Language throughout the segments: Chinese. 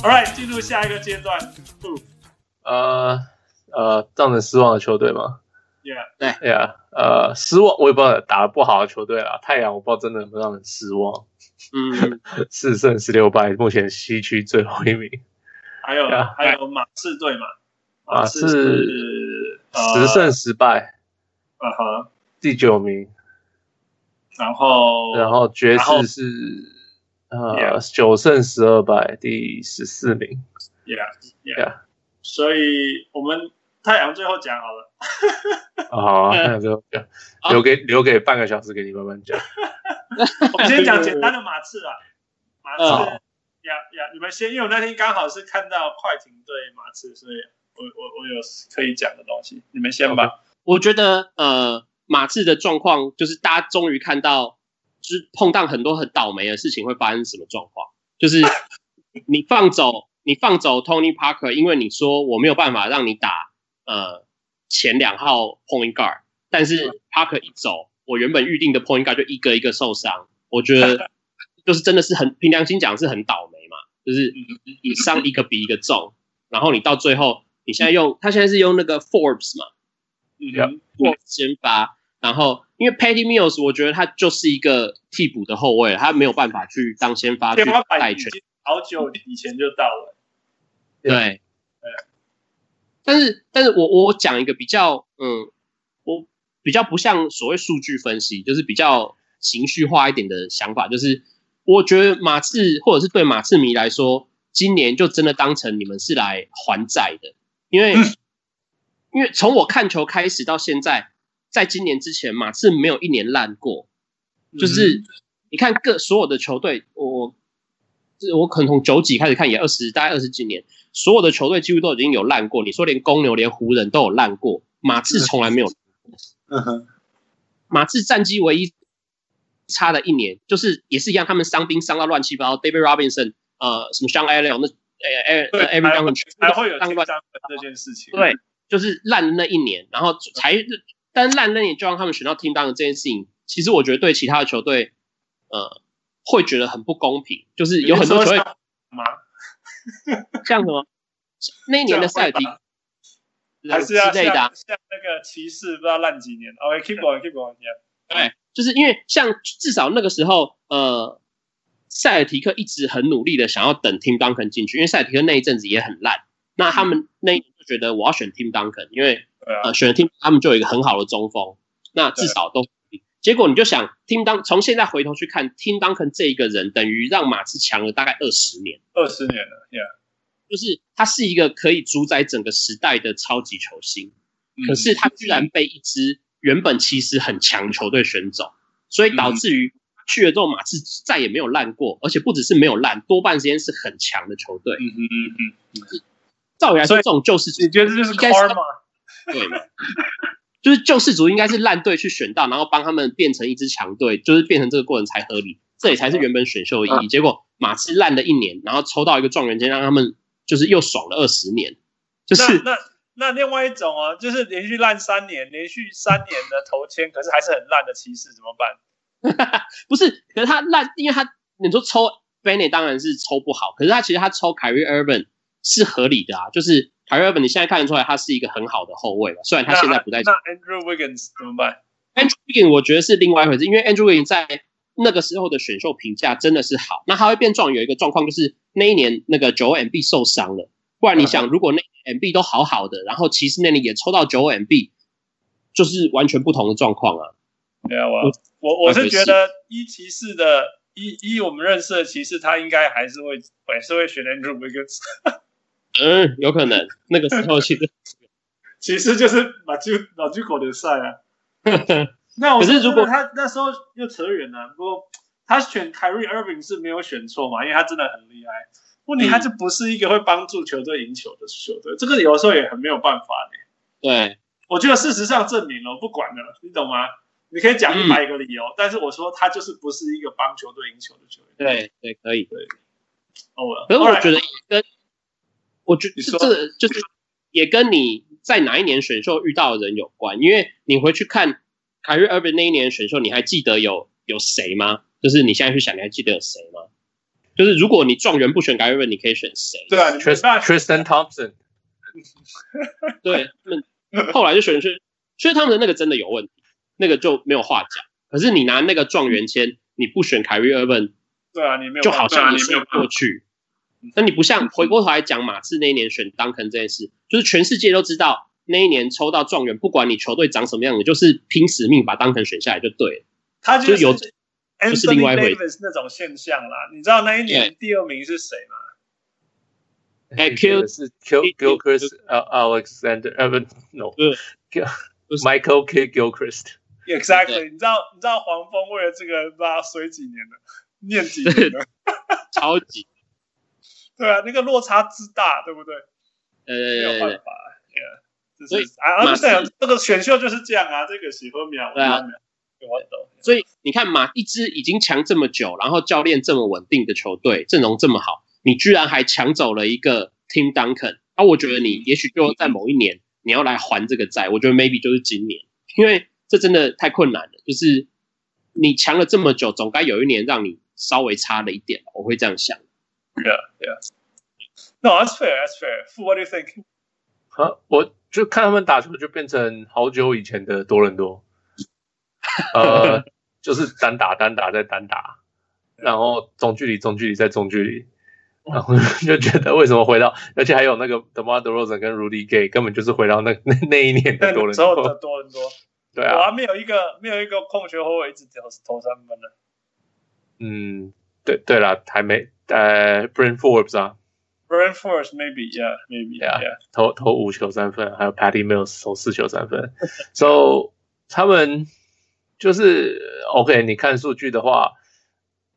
All right，进入下一个阶段。呃呃，让人失望的球队吗？Yeah，对，Yeah，呃，失望我也不知道打得不好的球队啦。太阳我不知道真的有没有让人失望。嗯，四胜十六败，目前西区最后一名。还有 yeah, 还有马刺队嘛？马刺十胜十败，嗯哼，第九名。然后然后爵士是呃九胜十二败，第十四名。Yeah，Yeah，所以我们太阳最后讲好了。好啊，太阳最后讲，留给留给半个小时给你慢慢讲。我们先讲简单的马刺啊，马刺呀呀，你们先，因为我那天刚好是看到快艇对马刺，所以我我我有可以讲的东西，你们先吧。Okay. 我觉得呃。马刺的状况就是，大家终于看到，就是碰到很多很倒霉的事情会发生什么状况。就是你放走你放走 Tony Parker，因为你说我没有办法让你打呃前两号 Point Guard，但是 Parker 一走，我原本预定的 Point Guard 就一个一个受伤。我觉得 就是真的是很凭良心讲是很倒霉嘛，就是你伤一个比一个重，然后你到最后你现在用他现在是用那个 Forbes 嘛，嗯，Forbes 先发。然后，因为 Patty Mills，我觉得他就是一个替补的后卫，他没有办法去当先发去带权。好久以前就到了。对，对。但是，但是我我讲一个比较，嗯，我比较不像所谓数据分析，就是比较情绪化一点的想法，就是我觉得马刺或者是对马刺迷来说，今年就真的当成你们是来还债的，因为、嗯、因为从我看球开始到现在。在今年之前，马刺没有一年烂过，就是你看各所有的球队，我我可能从九几开始看，也二十大概二十几年，所有的球队几乎都已经有烂过。你说连公牛、连湖人都有烂过，马刺从来没有。嗯哼，马刺战绩唯一差的一年，就是也是一样，他们伤兵伤到乱七八糟，David Robinson，呃，什么 Sean Elliott 那呃呃呃 Aaron Gordon 还会有这件事情，对，就是烂的那一年，然后才。但烂那年就让他们选到 Tim Duncan 这件事情，其实我觉得对其他的球队，呃，会觉得很不公平。就是有很多球队吗？像什么 那一年的赛尔提克还是要像像那个骑士，不知道烂几年。OK，keep going，keep going。对，就是因为像至少那个时候，呃，塞尔提克一直很努力的想要等 Tim Duncan 进去，因为塞尔提克那一阵子也很烂。那他们那一年就觉得我要选 Tim Duncan，因为。啊、呃，选了 Tim，他们就有一个很好的中锋，那至少都。结果你就想，Tim Duncan 从现在回头去看，Tim Duncan 这一个人，等于让马刺强了大概二十年。二十年了，Yeah，就是他是一个可以主宰整个时代的超级球星，嗯、可是他居然被一支原本其实很强球队选走，所以导致于去了之后，马刺再也没有烂过，而且不只是没有烂，多半时间是很强的球队。嗯嗯嗯嗯。照理来说，这种救世主，你觉得这就是 Karma 吗？对，就是救世主应该是烂队去选到，然后帮他们变成一支强队，就是变成这个过程才合理，这也才是原本选秀的意义。结果马刺烂了一年，然后抽到一个状元签，让他们就是又爽了二十年。就是那那，那另外一种哦，就是连续烂三年，连续三年的头签，可是还是很烂的骑士怎么办？不是，可是他烂，因为他你说抽 Bennett 当然是抽不好，可是他其实他抽 Kyrie Irving 是合理的啊，就是。凯瑞文，你现在看得出来他是一个很好的后卫了，虽然他现在不在。那 Andrew Wiggins 怎么办？Andrew Wiggins 我觉得是另外一回事，因为 Andrew Wiggins 在那个时候的选秀评价真的是好。那他会变壮有一个状况，就是那一年那个九 MB 受伤了，不然你想，如果那 MB 都好好的，然后骑士那里也抽到九 MB，就是完全不同的状况啊。对啊，我我我是觉得一骑士的，一一我们认识的骑士，他应该还是会还是会选 Andrew Wiggins。嗯，有可能那个时候其实 其实就是马厩马厩口的赛啊。那我可是如果他那时候又扯远了，不过他选 Kyrie Irving 是没有选错嘛，因为他真的很厉害。问题他就不是一个会帮助球队赢球的球队，这个有时候也很没有办法的。对，我觉得事实上证明了，我不管了，你懂吗？你可以讲一百个理由，嗯、但是我说他就是不是一个帮球队赢球的球员。对对，可以对。哦，可是我觉得跟。我觉得这就是也跟你在哪一年选秀遇到的人有关，因为你回去看凯瑞·厄文那一年选秀，你还记得有有谁吗？就是你现在去想，你还记得有谁吗？就是如果你状元不选 Kyrie Irving，你可以选谁？对啊，Tristan Thompson。对，后来就选去，所以他们的那个真的有问题，那个就没有话讲。可是你拿那个状元签，你不选 Kyrie Irving，对啊，你没有，就好像你没有过去。那你不像回过头来讲马刺那一年选 Duncan 这件事，就是全世界都知道那一年抽到状元，不管你球队长什么样你，就是拼死命把 Duncan 选下来就对了。他就有。就是 Anthony Davis 那种现象啦，你知道那一年第二名是谁吗？哎，Q 是 Q Gilchrist Alexander，呃不，No，Michael K Gilchrist。Exactly，你知道你知道黄蜂为了这个把他衰几年了，念几年了，超级。对啊，那个落差之大，对不对？呃，没有办法，所以啊，就是这个选秀就是这样啊，这个喜欢秒，对啊。所以你看嘛，一支已经强这么久，然后教练这么稳定的球队，阵容这么好，你居然还抢走了一个 Tim Duncan，啊，我觉得你也许就在某一年你要来还这个债，我觉得 maybe 就是今年，因为这真的太困难了，就是你强了这么久，总该有一年让你稍微差了一点，我会这样想。Yeah, yeah. No, that's fair, that's fair. What do you think? 好，我就看他们打球，就变成好久以前的多伦多。呃，就是单打单打再单打，然后中距离中距离再中距离，然后就觉得为什么回到，而且还有那个 DeRozan 跟 Rudy Gay，根本就是回到那那那一年的多伦 多。的多伦多，对啊，我还没有一个没有一个控球后卫一直投投三分的。嗯，对对了，还没呃，Brin Forbes 啊，Brin Forbes maybe yeah maybe yeah, yeah. 投投五球三分，还有 Patty Mills 投四球三分，so 他们。就是 OK，你看数据的话，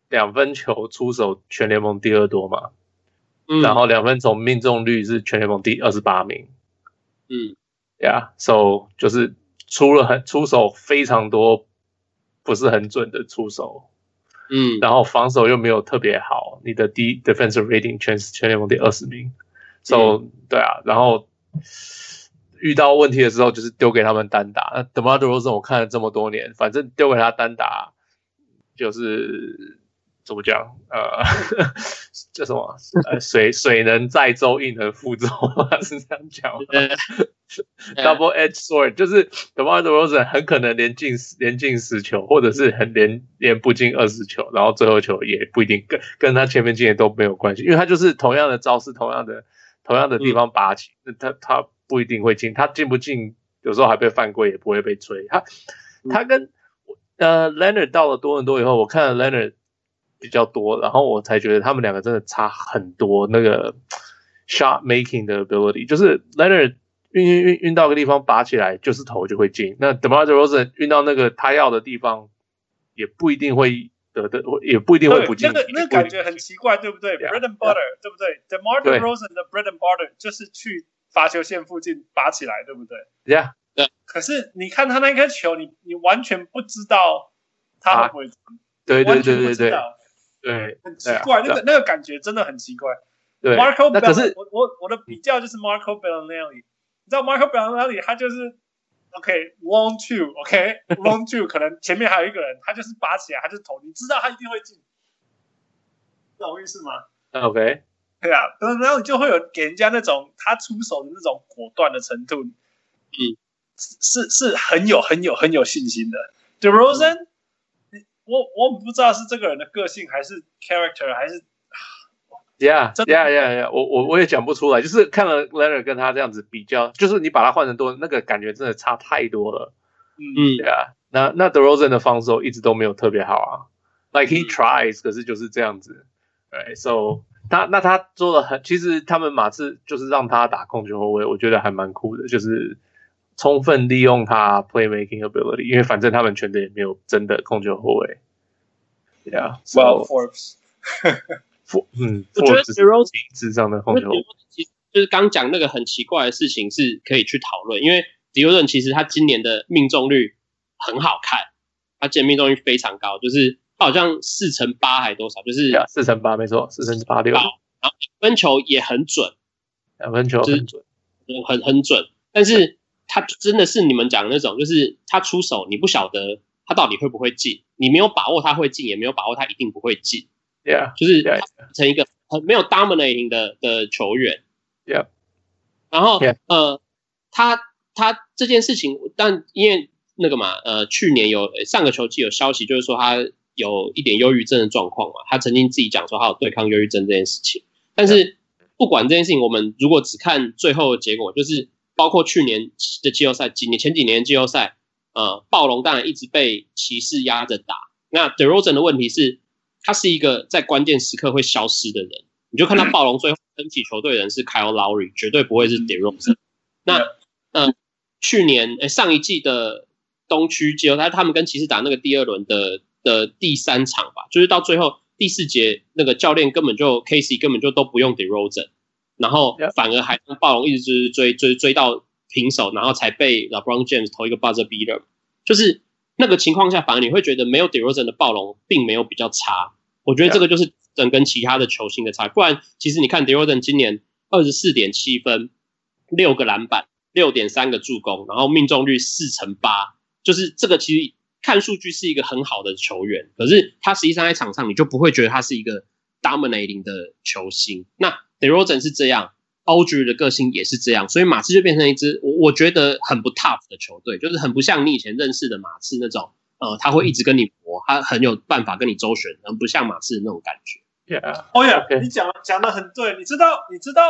两分球出手全联盟第二多嘛，嗯，然后两分球命中率是全联盟第二十八名，嗯，Yeah，So 就是出了很出手非常多不是很准的出手，嗯，然后防守又没有特别好，你的第 defensive rating 全全联盟第二十名，So、嗯、对啊，然后。遇到问题的时候，就是丢给他们单打。那 DeMar DeRozan 我看了这么多年，反正丢给他单打，就是怎么讲？呃，叫什么？呃，水水能载舟，亦能覆舟，是这样讲吗 Double edge sword，就是 DeMar DeRozan 很可能连进连进十球，或者是很连连不进二十球，然后最后球也不一定跟跟他前面进的都没有关系，因为他就是同样的招式，同样的同样的地方拔起，那、嗯、他他。不一定会进，他进不进，有时候还被犯规，也不会被吹。他他跟呃 Leonard 到了多伦多以后，我看了 Leonard 比较多，然后我才觉得他们两个真的差很多。那个 shot making 的 ability，就是 Leonard 运运运运到个地方拔起来就是投就会进。那 DeMar DeRozan 运到那个他要的地方，也不一定会得的，也不一定会不进。那个那个感觉很奇怪，对不对？Bread and butter，对不对？DeMar DeRozan 的 bread and butter 就是去。罚球线附近拔起来，对不对？对呀，对。可是你看他那颗球，你你完全不知道他会不会传，对对对对对，对，很奇怪，那个那个感觉真的很奇怪。对，Marco，那可是我我我的比较就是 Marco Belinelli，你知道 Marco Belinelli 他就是 OK，long two，OK，long two，可能前面还有一个人，他就是拔起来，他就投，你知道他一定会进，懂我意思吗？OK。对啊，然后你就会有给人家那种他出手的那种果断的程度，嗯，是是很有很有很有信心的。DeRozan，嗯，我我不知道是这个人的个性还是 character 还是，Yeah Yeah Yeah Yeah，我我我也讲不出来，就是看了 Leonard 跟他这样子比较，就是你把他换成多，那个感觉真的差太多了。嗯，对啊，那那 DeRozan 的防守一直都没有特别好啊，Like he tries，可是就是这样子。对，So。他那他做的很，其实他们马刺就是让他打控球后卫，我觉得还蛮酷的，就是充分利用他 playmaking ability，因为反正他们全队也没有真的控球后卫。Yeah，Well Forbes，嗯，我觉得 DeRozan 智商的控球，其实就是刚讲那个很奇怪的事情是可以去讨论，因为 DeRozan 其实他今年的命中率很好看，他今年命中率非常高，就是他。好像四成八还多少？就是四成八，没错，四成八六。然后两分球也很准，两分球很准，很很准。但是他真的是你们讲的那种，就是他出手，你不晓得他到底会不会进，你没有把握他会进，也没有把握他一定不会进。，Yeah，就是成一个很没有 dominating 的的球员，Yeah，然后.呃，他他这件事情，但因为那个嘛，呃，去年有上个球季有消息，就是说他有一点忧郁症的状况嘛，他曾经自己讲说他有对抗忧郁症这件事情，但是不管这件事情，我们如果只看最后的结果，就是包括去年的季后赛，几年前几年的季后赛，呃，暴龙当然一直被骑士压着打，那 DeRozan 的问题是。他是一个在关键时刻会消失的人，你就看到暴龙最后撑起球队的人是 Kyle Lowry，绝对不会是 DeRozan。那，嗯、呃，去年诶上一季的东区季后赛，他们跟骑士打那个第二轮的的第三场吧，就是到最后第四节，那个教练根本就 Casey 根本就都不用 DeRozan，然后反而还跟暴龙一直追追追追到平手，然后才被 LeBron James 投一个 buzzer beater，就是。那个情况下，反而你会觉得没有 DeRozan 的暴龙并没有比较差。我觉得这个就是整跟其他的球星的差。不然，其实你看 DeRozan 今年二十四点七分，六个篮板，六点三个助攻，然后命中率四成八，就是这个其实看数据是一个很好的球员。可是他实际上在场上，你就不会觉得他是一个 dominating 的球星。那 DeRozan 是这样。Aldridge 的个性也是这样，所以马刺就变成一支我我觉得很不 tough 的球队，就是很不像你以前认识的马刺那种，呃，他会一直跟你搏，他很有办法跟你周旋，很不像马刺的那种感觉。Yeah，哦呀，你讲讲的很对，你知道，你知道，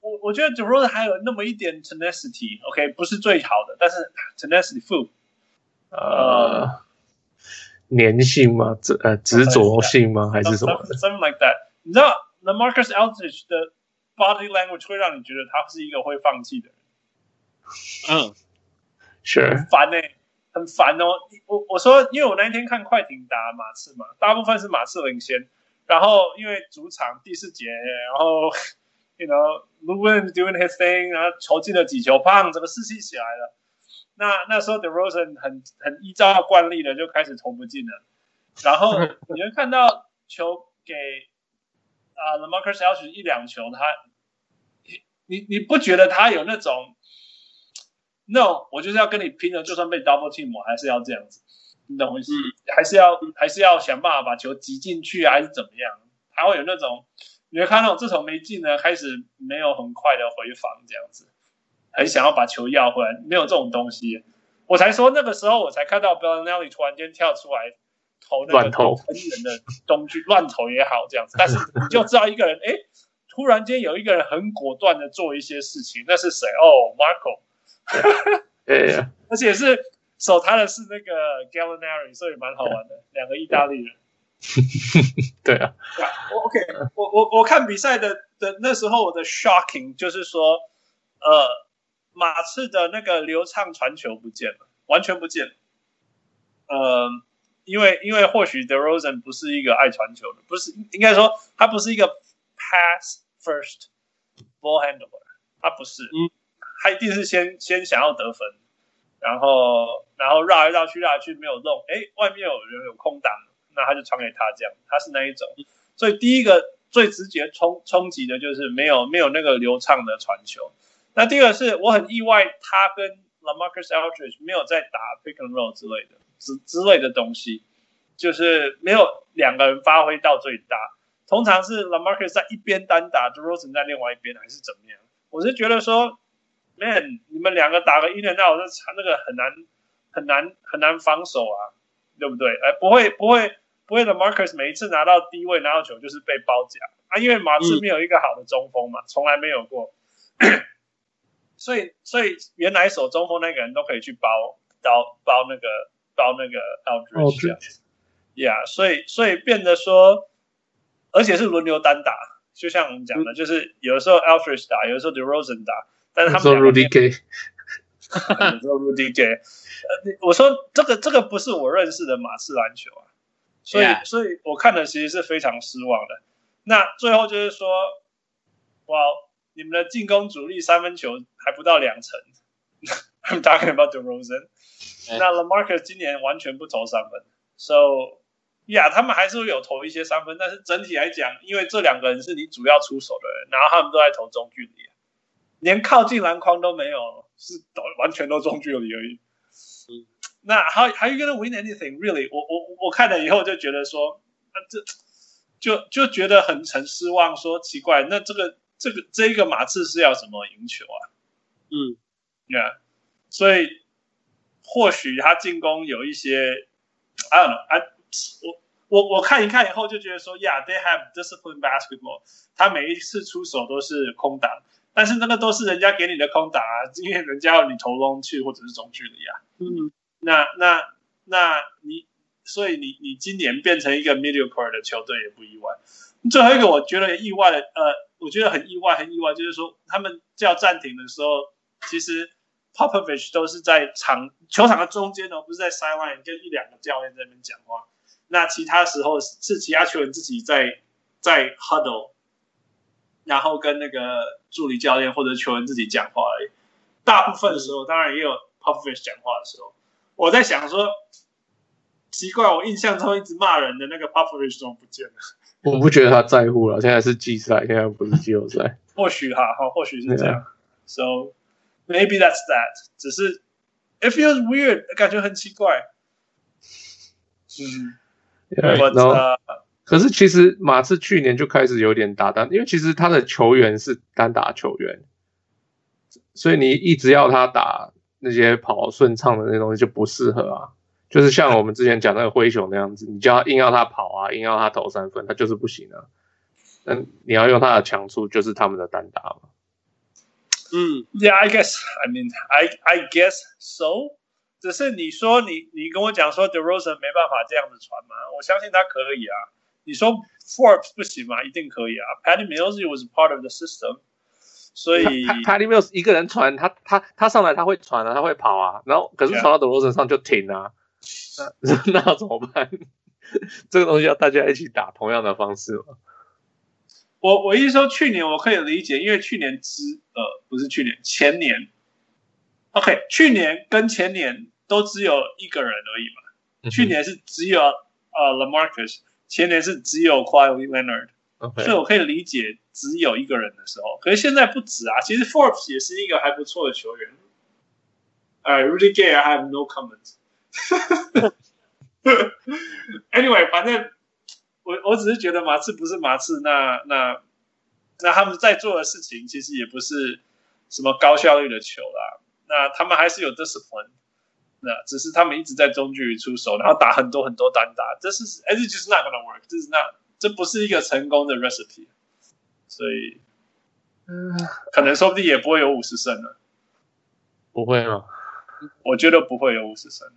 我我觉得 DeRozan 还有那么一点 tenacity，OK，、okay? 不是最好的，但是 tenacity full，呃，粘性吗？执呃执着性吗？还是什么？Something like that，你知道？The Marcus Aldridge 的。Body language 会让你觉得他是一个会放弃的人。嗯，是很烦呢，很烦哦。我我说，因为我那一天看快艇打马刺嘛，大部分是马刺领先，然后因为主场第四节，然后 you know Lou Williams doing his thing，然后球进了几球，砰，整个士气起来了。那那时候 The Rosen 很很依照惯例的就开始投不进了，然后 你会看到球给。啊、uh,，LaMarcus Aldridge 一两球，他，你你你不觉得他有那种，no，我就是要跟你拼了，就算被 double team，我还是要这样子，你懂我意思？嗯、还是要还是要想办法把球挤进去，还是怎么样？他会有那种，你会看到这种没进呢，开始没有很快的回防这样子，很想要把球要回来，没有这种东西。我才说那个时候，我才看到 Belinelli 突然间跳出来。投那个投很远的东西，乱投也好这样子，但是你就知道一个人，哎，突然间有一个人很果断的做一些事情，那是谁？哦，Marco，对，而且是守他的是那个 Gallinari，所以蛮好玩的，两个意大利人。对啊，我 OK，我我我看比赛的的那时候我的 shocking 就是说，呃，马刺的那个流畅传球不见了，完全不见了，呃。因为因为或许 DeRozan 不是一个爱传球的，不是应该说他不是一个 pass first ball handler，他不是，嗯，他一定是先先想要得分，然后然后绕来绕去绕来去没有弄，哎，外面有人有空档，那他就传给他这样，他是那一种，所以第一个最直接冲冲击的就是没有没有那个流畅的传球，那第二个是我很意外，他跟 LaMarcus Aldridge 没有在打 pick and roll 之类的。之之类的东西，就是没有两个人发挥到最大。通常是 LaMarcus 在一边单打，DeRozan 在另外一边，还是怎么样？我是觉得说，Man，你们两个打个 in and out，那那个很难很难很难防守啊，对不对？哎，不会不会不会，LaMarcus 每一次拿到低位拿到球就是被包夹啊，因为马刺没有一个好的中锋嘛，从来没有过。所以所以原来守中锋那个人都可以去包包包那个。包那个 Aldridge，Yeah，所以所以变得说，而且是轮流单打，就像我们讲的，嗯、就是有的时候 Aldridge 打，有的时候 DeRozan 打，但是他们两个 有时候 Rudy Gay，有时候 Rudy Gay，我说这个这个不是我认识的马刺篮球啊，所以.所以我看的其实是非常失望的。那最后就是说，哇，你们的进攻主力三分球还不到两成，I'm talking about DeRozan。那 LaMarcus 今年完全不投三分，So，呀，yeah, 他们还是会有投一些三分，但是整体来讲，因为这两个人是你主要出手的人，然后他们都在投中距离，连靠近篮筐都没有，是都完全都中距离而已。嗯，那还还有一个 win anything really？我我我看了以后就觉得说，这就就觉得很很失望，说奇怪，那这个这个这一个马刺是要怎么赢球啊？嗯，Yeah，所以或许他进攻有一些，I don't know，I 我我我看一看以后就觉得说，Yeah，they have disciplined basketball，他每一次出手都是空档。但是那个都是人家给你的空档啊，因为人家要你投中去或者是中距离啊。嗯，那那那你，所以你你今年变成一个 mediocre 的球队也不意外。最后一个我觉得意外的，呃，我觉得很意外，很意外，就是说他们叫暂停的时候，其实 Popovich 都是在场球场的中间哦，不是在 sideline 跟一两个教练在那边讲话。那其他时候是其他球员自己在在 huddle。然后跟那个助理教练或者球员自己讲话而已。大部分的时候，当然也有 Popovich 讲话的时候。我在想说，奇怪，我印象中一直骂人的那个 Popovich 怎么不见了？我不觉得他在乎了。现在是季赛，现在不是季后赛。或许哈，哈，或许是这样。So maybe that's that。只是 it feels weird，感觉很奇怪。嗯，But uh, 可是其实马刺去年就开始有点打单，因为其实他的球员是单打球员，所以你一直要他打那些跑顺畅的那东西就不适合啊。就是像我们之前讲那个灰熊那样子，你就要硬要他跑啊，硬要他投三分，他就是不行啊。那你要用他的强处，就是他们的单打嘛。嗯，Yeah，I guess. I mean, I I guess so. 只是你说你你跟我讲说 DeRozan 没办法这样子传吗？我相信他可以啊。你说 Forbes 不行吗？一定可以啊。Patty Mills was part of the system，所以 Patty Mills 一个人传，他他他上来他会传啊，他会跑啊，然后可是传到德罗身上就停啊，那那怎么办？这个东西要大家一起打同样的方式吗？我我意思说去年我可以理解，因为去年之呃不是去年前年，OK，去年跟前年都只有一个人而已嘛。嗯、去年是只有呃 LaMarcus。前年是只有 Kawhi Leonard，Okay. 所以我可以理解只有一个人的时候。可是现在不止啊，其实 Forbes 也是一个还不错的球员。哎、uh,，Rudy Gay，I have no comment。Anyway，反正我我只是觉得马刺不是马刺，那那那他们在做的事情其实也不是什么高效率的球啦。那他们还是有 discipline。那只是他们一直在中距离出手，然后打很多很多单打，这是 it's just not gonna work，这是那这不是一个成功的 recipe，所以，嗯，可能说不定也不会有五十胜了，不会吗？我觉得不会有五十胜。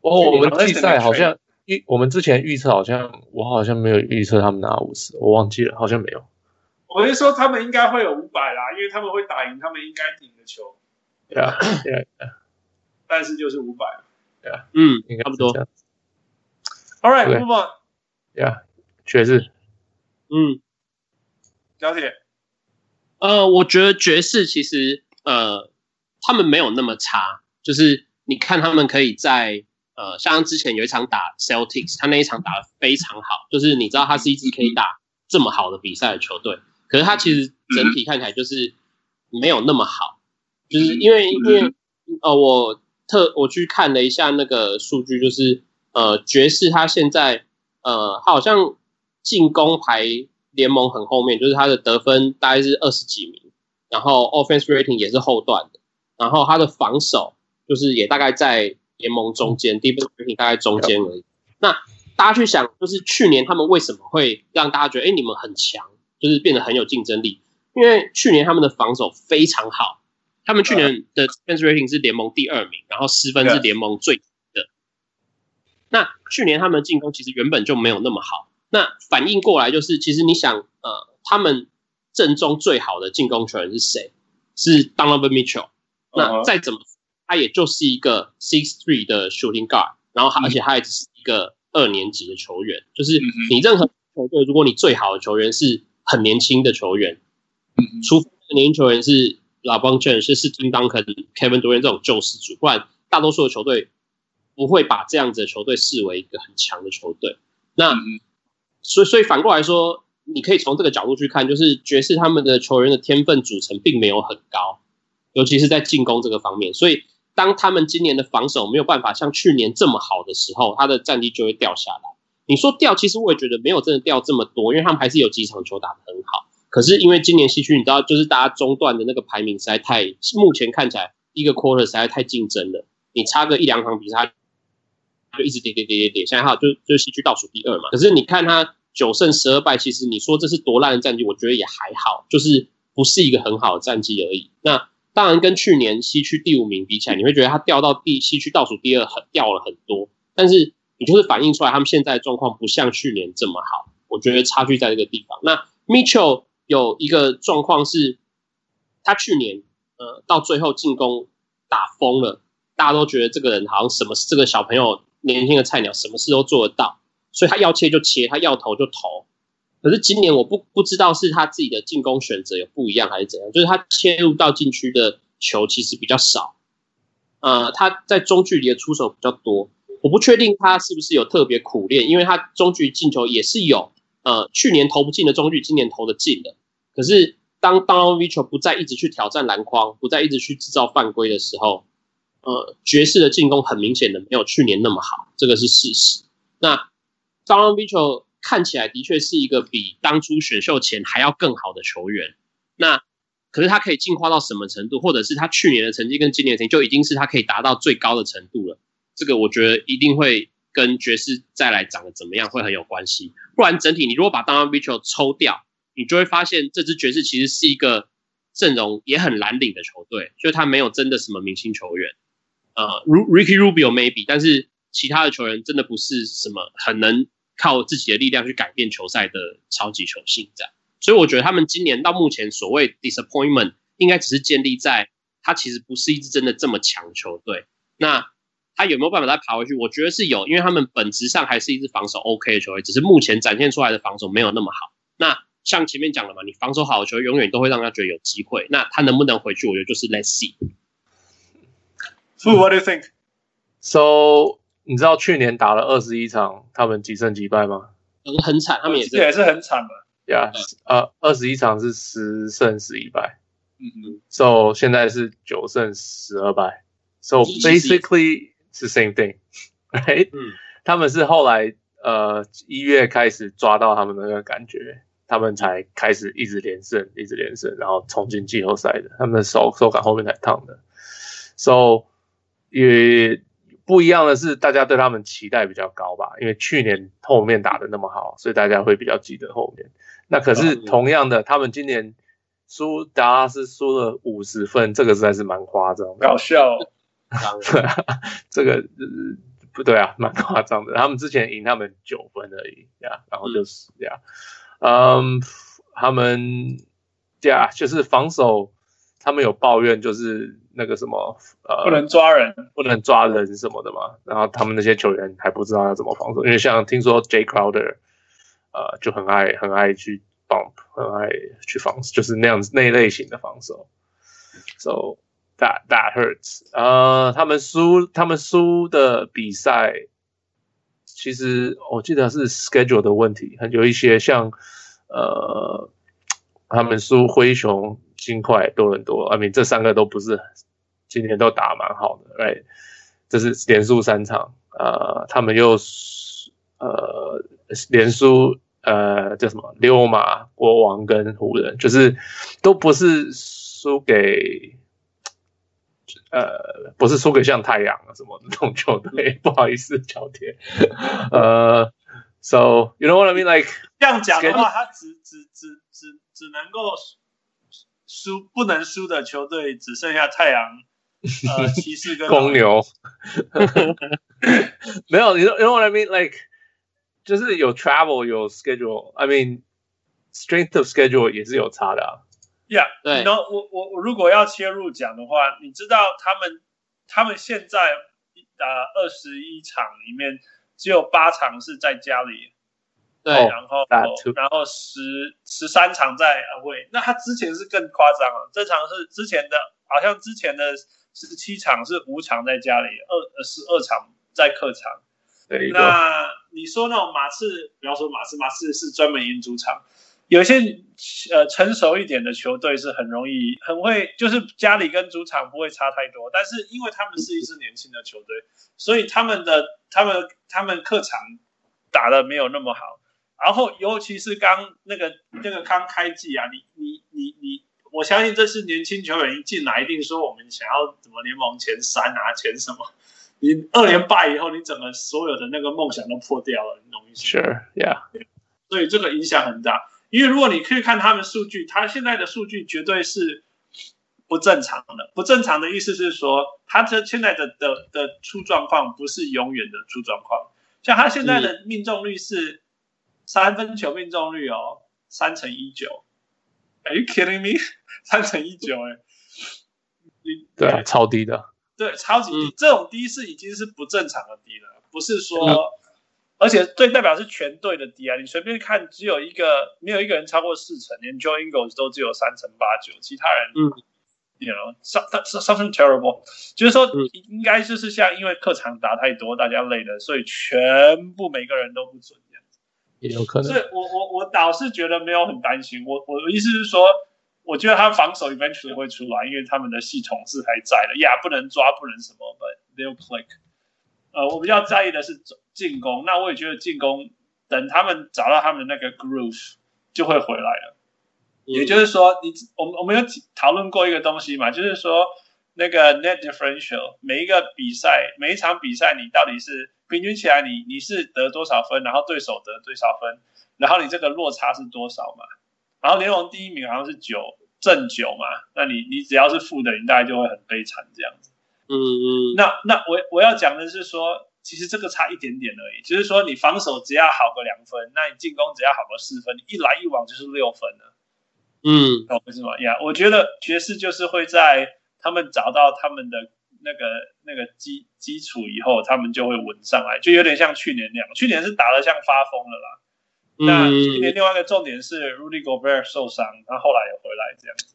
哦，我们季赛好像预，我们之前预测好像我好像没有预测他们拿五十，我忘记了，好像没有。我是说他们应该会有五百啦，因为他们会打赢他们应该赢的球。对啊，对啊。但是就是五百，对啊，嗯，应该差不多。All right, move on. Yeah，爵士，嗯，小铁，呃，我觉得爵士其实呃，他们没有那么差，就是你看他们可以在呃，像之前有一场打 Celtics，他那一场打得非常好，就是你知道他是一支可以打这么好的比赛的球队，可是他其实整体看起来就是没有那么好，就是因为因为呃我。特我去看了一下那个数据，就是呃爵士他现在呃他好像进攻排联盟很后面，就是他的得分大概是二十几名，然后 offense rating 也是后段的，然后他的防守就是也大概在联盟中间，defense rating 大概中间而已。那大家去想，就是去年他们为什么会让大家觉得哎你们很强，就是变得很有竞争力？因为去年他们的防守非常好。他们去年的 defense rating 是联盟第二名，然后失分是联盟最低的。那去年他们进攻其实原本就没有那么好。那反应过来就是，其实你想，呃，他们阵中最好的进攻球员是谁？是 Donovan Mitchell。那再怎么，他也就是一个 six three 的 shooting guard，然后而且他也只是一个二年级的球员。就是你任何球队，如果你最好的球员是很年轻的球员，除非年轻球员是。LeBron James 是是 Tim Duncan、Kevin Durant 这种救世主，不然大多数的球队不会把这样子的球队视为一个很强的球队。那、嗯、所以所以反过来说，你可以从这个角度去看，就是爵士他们的球员的天分组成并没有很高，尤其是在进攻这个方面。所以当他们今年的防守没有办法像去年这么好的时候，他的战绩就会掉下来。你说掉，其实我也觉得没有真的掉这么多，因为他们还是有几场球打得很好。可是因为今年西区，你知道，就是大家中段的那个排名实在太，目前看起来一个 quarter 实在太竞争了。你差个一两场比赛，就一直跌跌跌跌跌。现在哈，就就西区倒数第二嘛。可是你看他九胜十二败，其实你说这是多烂的战绩，我觉得也还好，就是不是一个很好的战绩而已。那当然跟去年西区第五名比起来，你会觉得他掉到第西区倒数第二很掉了很多，但是你就是反映出来他们现在的状况不像去年这么好。我觉得差距在这个地方。那 Mitchell。有一个状况是，他去年呃到最后进攻打疯了，大家都觉得这个人好像什么这个小朋友年轻的菜鸟什么事都做得到，所以他要切就切，他要投就投。可是今年我不不知道是他自己的进攻选择有不一样还是怎样，就是他切入到禁区的球其实比较少，呃他在中距离的出手比较多，我不确定他是不是有特别苦练，因为他中距离进球也是有。呃，去年投不进的中距，今年投的进的。可是当 d o n a l i c h 不再一直去挑战篮筐，不再一直去制造犯规的时候，呃，爵士的进攻很明显的没有去年那么好，这个是事实。那 Donovan Mitchell 看起来的确是一个比当初选秀前还要更好的球员。那可是他可以进化到什么程度，或者是他去年的成绩跟今年的成绩就已经是他可以达到最高的程度了？这个我觉得一定会。跟爵士再来长得怎么样会很有关系，不然整体你如果把 Donovan Mitchell 抽掉，你就会发现这支爵士其实是一个阵容也很蓝领的球队，所以他没有真的什么明星球员，呃，Ricky Rubio maybe，但是其他的球员真的不是什么很能靠自己的力量去改变球赛的超级球星这样，所以我觉得他们今年到目前所谓 disappointment 应该只是建立在他其实不是一支真的这么强球队，那。他有没有办法再爬回去？我觉得是有，因为他们本质上还是一支防守 OK 的球队，只是目前展现出来的防守没有那么好。那像前面讲了嘛，你防守好的球永远都会让人家觉得有机会。那他能不能回去？我觉得就是 Let's see。So what do you think? So 你知道去年打了二十一场，他们几胜几败吗？嗯，很惨，他们也是也是很惨的。Yeah，呃，二十一场是十胜十一败。嗯嗯。So 现在是九胜十二败。So basically. 是 same thing，right？嗯，他们是后来呃一月开始抓到他们的那个感觉，他们才开始一直连胜，一直连胜，然后冲进季后赛的。他们的手手感后面才烫的。So 也不一样的是，大家对他们期待比较高吧？因为去年后面打的那么好，所以大家会比较记得后面。那可是同样的，他们今年输达拉斯输了五十分，这个实在是蛮夸张，搞笑哦。对啊，这个不对啊，蛮夸张的。他们之前赢他们九分而已呀，然后就是这样。嗯，他们呀，就是防守，他们有抱怨，就是那个什么呃，不能抓人，不能抓人什么的嘛。然后他们那些球员还不知道要怎么防守，因为像听说 Jay Crowder 呃就很爱很爱去 bump，很爱去防守，就是那样子那一类型的防守。So That that hurts。呃，他们输，他们输的比赛，其实我记得是 schedule 的问题，有一些像呃，他们输灰熊、金块、多伦多，I mean 这三个都不是今年都打蛮好的，right？这是连输三场，呃，他们又呃连输呃叫什么溜马、国王跟湖人，就是都不是输给。呃，不是输给像太阳啊什么那种球队，不好意思，小铁。呃，So you know what I mean? Like 这样讲的话，他只只只只只能够输不能输的球队只剩下太阳、呃骑士跟公牛。没有，你说 you know what I mean? Like 就是有 travel 有 schedule。I mean strength of schedule 也是有差的啊。Yeah，对，然后我我我如果要切入讲的话，你知道他们他们现在打二十一场里面只有八场是在家里，对，然后然后十十三场在 away，那他之前是更夸张啊，这场是之前的，好像之前的十七场是五场在家里，二十二场在客场。对，那你说那种马刺，不要说马刺，马刺是专门赢主场。有些呃成熟一点的球队是很容易很会，就是家里跟主场不会差太多，但是因为他们是一支年轻的球队，所以他们的他们他们客场打的没有那么好。然后尤其是刚那个那个刚开季啊，你你你你，我相信这是年轻球员一进来一定说我们想要怎么联盟前三啊，前什么？你二连败以后，你整个所有的那个梦想都破掉了，你懂意思？Sure，yeah。所以这个影响很大，因为如果你可以看他们数据，他现在的数据绝对是不正常的。不正常的意思是说，他这现在的的的出状况不是永远的出状况。像他现在的命中率是三分球命中率哦，三乘一九。Are you kidding me？三乘一九，哎，对啊，超低的。对，超级低，这种低是已经是不正常的低了，不是说，而且最代表是全队的低啊！你随便看，只有一个，没有一个人超过四成，连 Joe Ingles 都只有三成八九，其他人，嗯，you know，something terrible，就是说，应该就是像因为客场打太多，大家累了，所以全部每个人都不准这样子，也有可能。所以我我我倒是觉得没有很担心，我我的意思是说。我觉得他防守 eventually 会出来，因为他们的系统是还在的。呀，不能抓，不能什么，but they'll click。呃，我比较在意的是进攻。那我也觉得进攻，等他们找到他们的那个 groove，就会回来了。嗯、也就是说，你我们我们有讨论过一个东西嘛，就是说那个 net differential，每一个比赛，每一场比赛，你到底是平均起来你，你你是得多少分，然后对手得多少分，然后你这个落差是多少嘛？然后联盟第一名好像是九正九嘛，那你你只要是负的，你大概就会很悲惨这样子。嗯嗯。那那我我要讲的是说，其实这个差一点点而已，就是说你防守只要好个两分，那你进攻只要好个四分，你一来一往就是六分了。嗯，懂为什么呀？我觉得爵士就是会在他们找到他们的那个那个基基础以后，他们就会稳上来，就有点像去年那样。去年是打得像发疯了啦。那今年另外一个重点是 Rudy Gobert 受伤，他后来也回来这样子。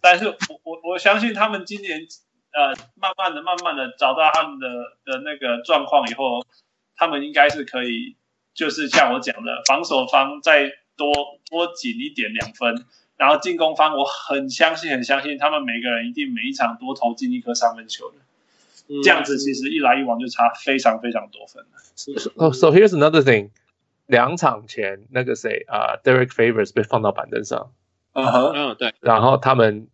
但是我我我相信他们今年呃慢慢的慢慢的找到他们的的那个状况以后，他们应该是可以，就是像我讲的，防守方再多多紧一点两分，然后进攻方我很相信很相信他们每个人一定每一场多投进一颗三分球的，这样子其实一来一往就差非常非常多分了。Oh, so here's another thing. 两场前，那个谁啊，uh，Derek Favors 被放到板凳上，嗯哼，嗯对，然后他们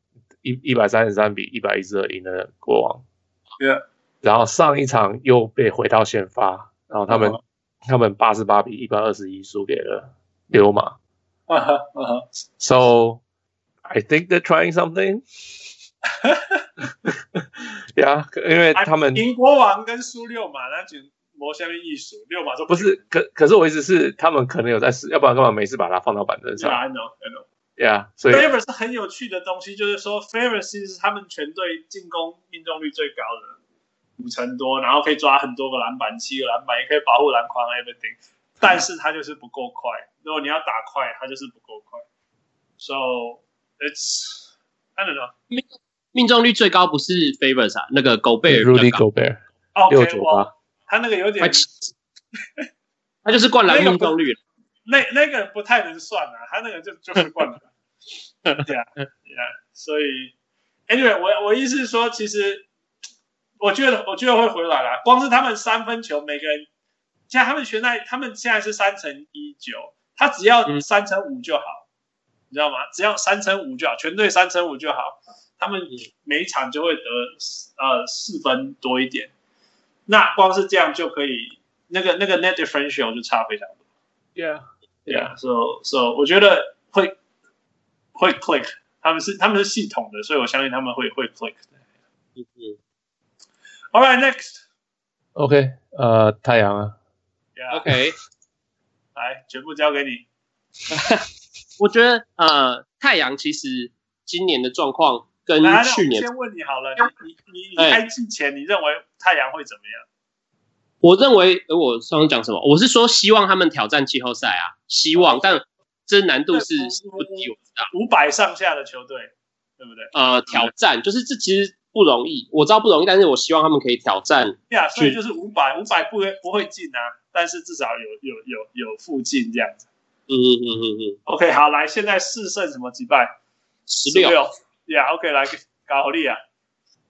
一一百三十三比一百一十二赢了国王.然后上一场又被回到先发，然后他们、uh huh. 他们八十八比一百二十一输给了溜马，，So I think they're trying something，呀，yeah, 因为他们赢国王跟输六马那就。魔下面艺术六马就不是，可可是我意思是，他们可能有在试，要不然干嘛没事把它放到板凳上？I know, I know. Yeah，所以 Favors 是很有趣的东西，就是说 Favors 是他们全队进攻命中率最高的五成多，然后可以抓很多个篮板，七个篮板也可以保护篮筐，everything。但是他就是不够快，如果你要打快，他就是不够快。So it's I don't know。命命中率最高不是 Favors 啊，那个 Gobert，Rudy Gobert，六九八。他那个有点，他就是灌篮命中率，那那个不太能算啊，他那个就就是灌篮，对啊，对啊，所以，anyway，我我意思是说，其实我觉得我觉得会回来啦，光是他们三分球，每个人，现在他们现在他们现在是三乘一九，他只要三乘五就好，嗯、你知道吗？只要三乘五就好，全队三乘五就好，他们每一场就会得呃四分多一点。那光是这样就可以，那个那个 net differential 就差非常多。Yeah, yeah. So so 我觉得会会 click，他们是他们是系统的，所以我相信他们会会 click。嗯嗯。All right, next. OK，呃，太阳啊。Yeah. OK，来，全部交给你。我觉得呃，太阳其实今年的状况。跟去年，先问你好了，你你你开季前，你认为太阳会怎么样？我认为，呃，我刚刚讲什么？我是说希望他们挑战季后赛啊，希望，但这难度是不低，我知道。五百上下的球队，对不对？呃，挑战就是这其实不容易，我知道不容易，但是我希望他们可以挑战。对啊，所以就是五百，五百不会不会进啊，但是至少有有有有附近这样子。嗯嗯嗯嗯嗯。OK，好，来，现在四胜什么击败？十六。Yeah，OK，来搞力啊！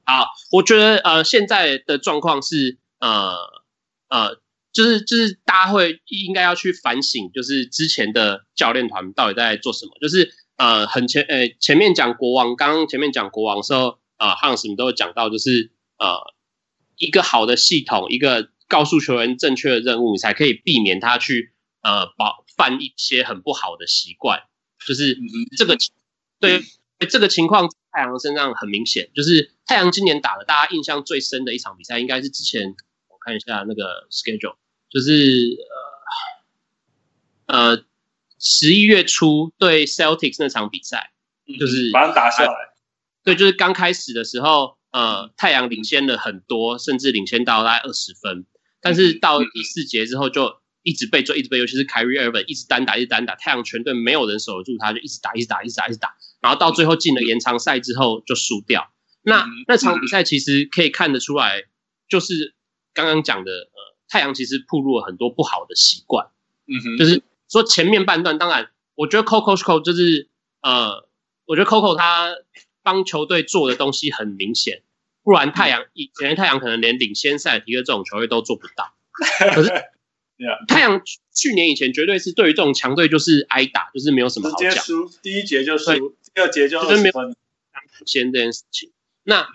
好，我觉得呃，现在的状况是呃呃，就是就是大家会应该要去反省，就是之前的教练团到底在做什么。就是呃，很前呃前面讲国王，刚刚前面讲国王的时候，呃，Hans 你都有讲到，就是呃一个好的系统，一个告诉球员正确的任务，你才可以避免他去呃保犯一些很不好的习惯。就是这个对这个情况，太阳身上很明显，就是太阳今年打了大家印象最深的一场比赛，应该是之前。看一下那个 schedule，就是呃呃十一月初对 Celtics 那场比赛，就是把它打下来。对，就是刚开始的时候，呃，太阳领先了很多，甚至领先到大概二十分。但是到第四节之后，就一直被追，一直被，尤其是 Kyrie Irving 一直单打，一直单打，太阳全队没有人守得住他，就一直打，一直打，一直打，一直打。然后到最后进了延长赛之后就输掉。那那场比赛其实可以看得出来，就是。刚刚讲的，呃，太阳其实暴露了很多不好的习惯，嗯哼，就是说前面半段，当然，我觉得 Coco Coco 就是，呃，我觉得 Coco 他帮球队做的东西很明显，不然太阳以前太阳可能连领先赛提克这种球队都做不到。可是，太阳去年以前绝对是对于这种强队就是挨打，就是没有什么好讲，直接输，第一节就输，第二节就就是没有先这件事情。那，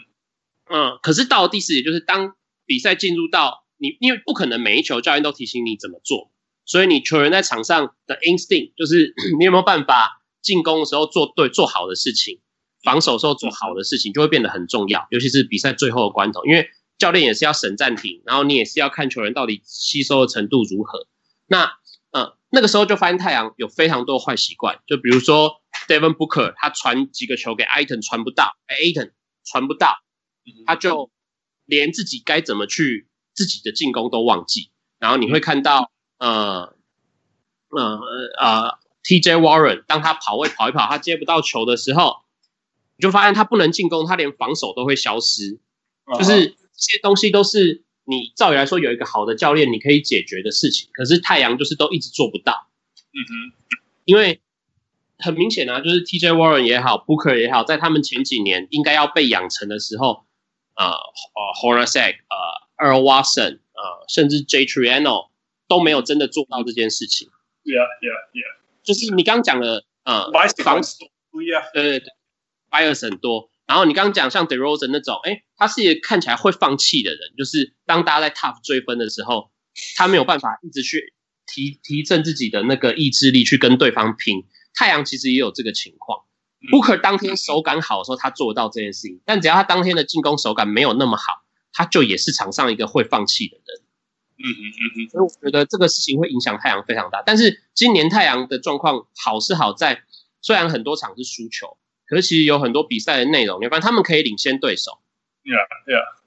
嗯，可是到了第四节，就是当。比赛进入到你，因为不可能每一球教练都提醒你怎么做，所以你球员在场上的 instinct 就是 你有没有办法进攻的时候做对做好的事情，防守的时候做好的事情就会变得很重要，尤其是比赛最后的关头，因为教练也是要审暂停，然后你也是要看球员到底吸收的程度如何。那呃那个时候就发现太阳有非常多坏习惯，就比如说 Devin Booker 他传几个球给 Aiton 传不到，Aiton 传不到，他就。连自己该怎么去自己的进攻都忘记，然后你会看到，呃，呃呃，TJ Warren 当他跑位跑一跑，他接不到球的时候，你就发现他不能进攻，他连防守都会消失。就是这些东西都是你照理来说有一个好的教练你可以解决的事情，可是太阳就是都一直做不到。嗯哼，因为很明显啊，就是 TJ Warren 也好，Booker 也好，在他们前几年应该要被养成的时候。呃呃，Hornacek，呃，Earl Watson，呃，甚至 J Triano 都没有真的做到这件事情。Yeah, yeah, yeah。就是你刚刚讲的，呃，防守不一样。对对对，bias 很多。然后你刚刚讲像 DeRozan 那种，哎，他是一个看起来会放弃的人，就是当大家在 tough 追分的时候，他没有办法一直去提提振自己的那个意志力去跟对方拼。太阳其实也有这个情况。Booker 当天手感好的时候，他做得到这件事情。但只要他当天的进攻手感没有那么好，他就也是场上一个会放弃的人。嗯嗯嗯嗯。所以我觉得这个事情会影响太阳非常大。但是今年太阳的状况好是好在，虽然很多场是输球，可是其实有很多比赛的内容，你发现他们可以领先对手。Yeah, yeah.